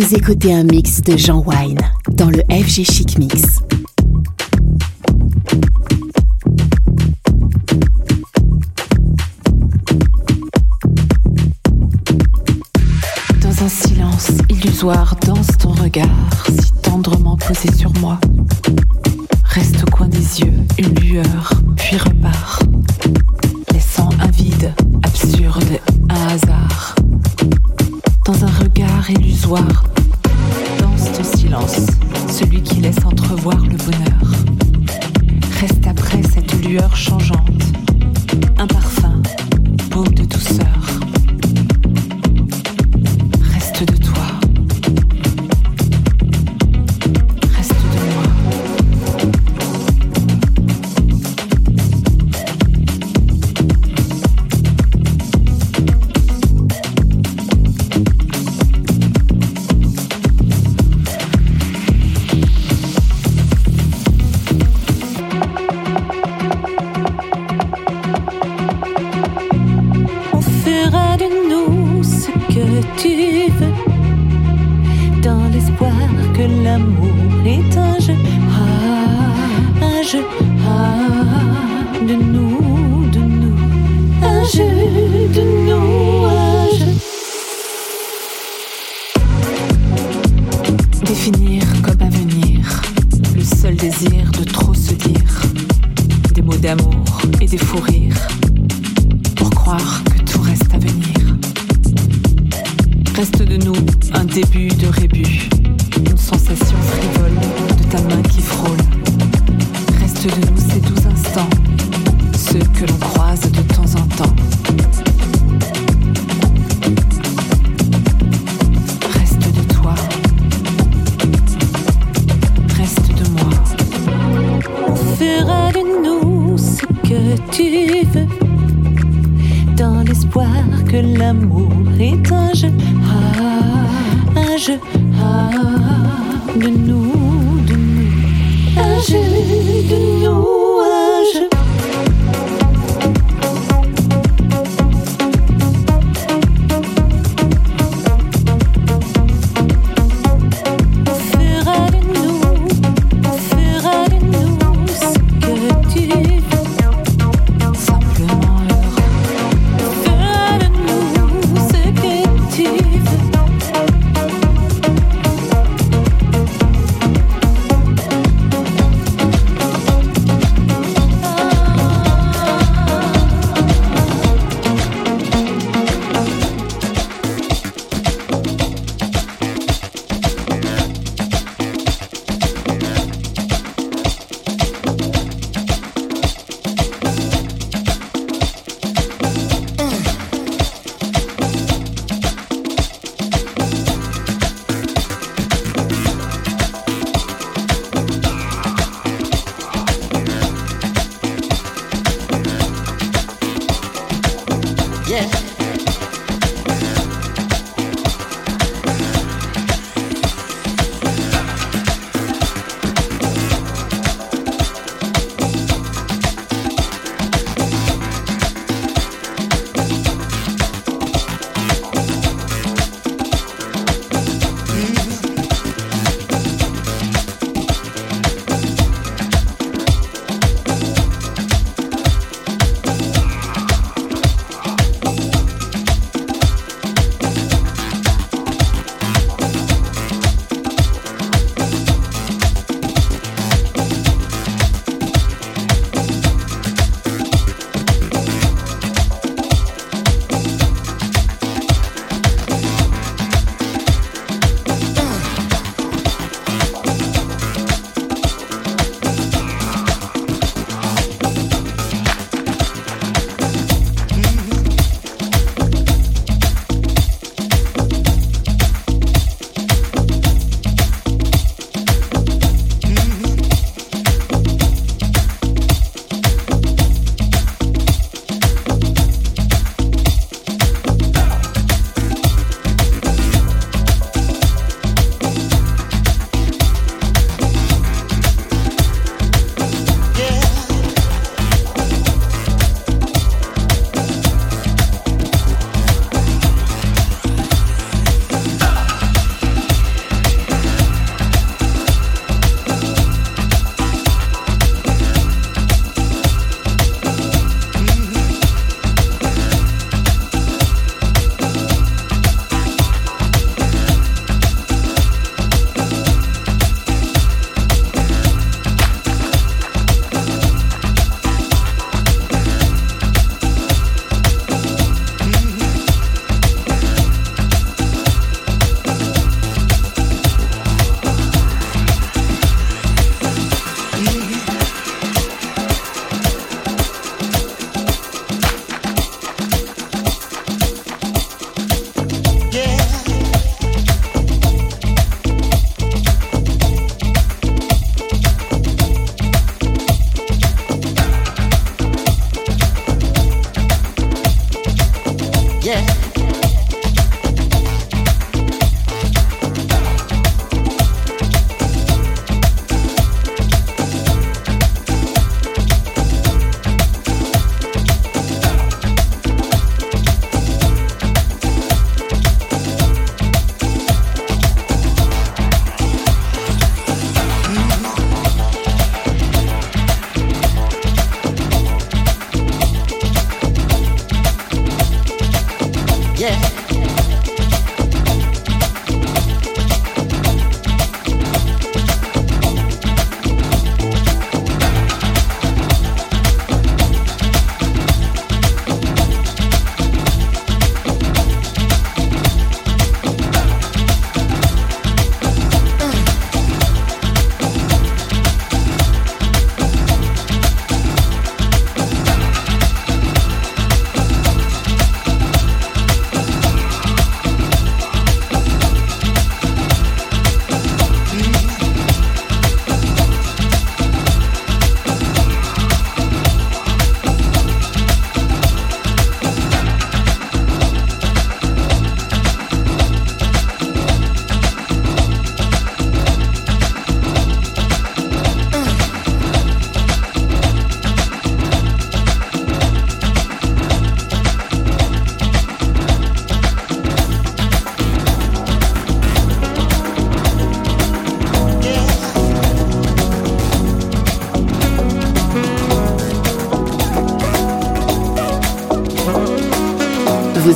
Vous écoutez un mix de Jean Wine dans le FG Chic Mix. Dans un silence illusoire, danse ton regard si tendrement posé sur moi. Reste au coin des yeux, une lueur, puis repart, laissant un vide absurde, un hasard dans un regard illusoire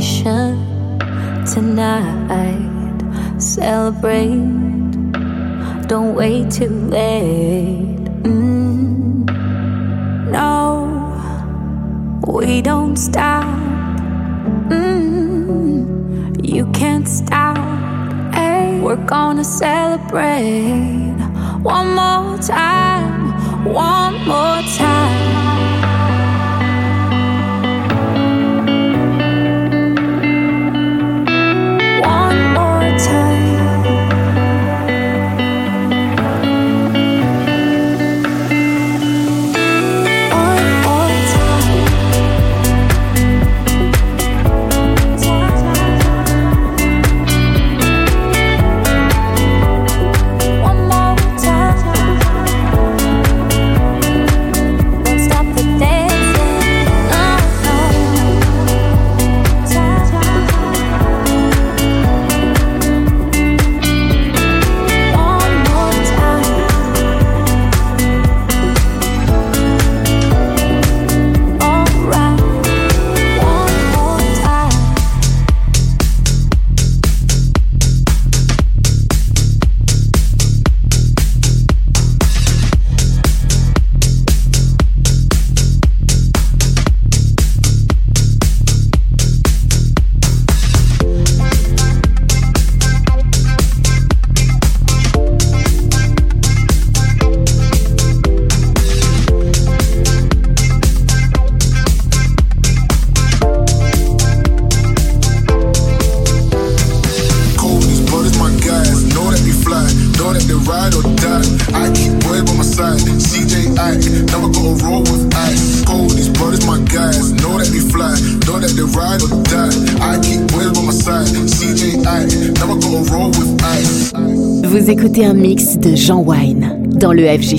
Celebration tonight. Celebrate, don't wait too late. Mm. No, we don't stop. Mm. You can't stop. Hey, we're gonna celebrate Jean Wine dans le FG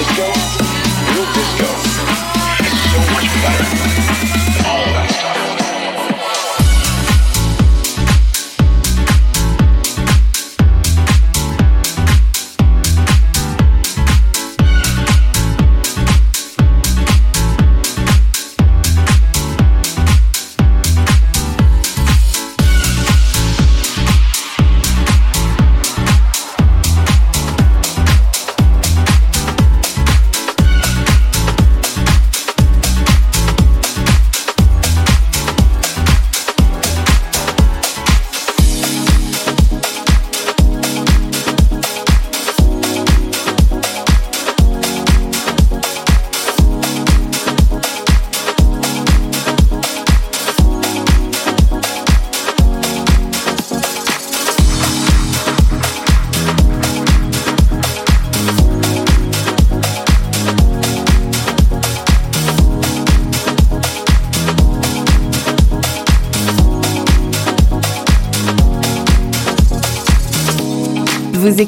disco, real disco.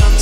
Mix.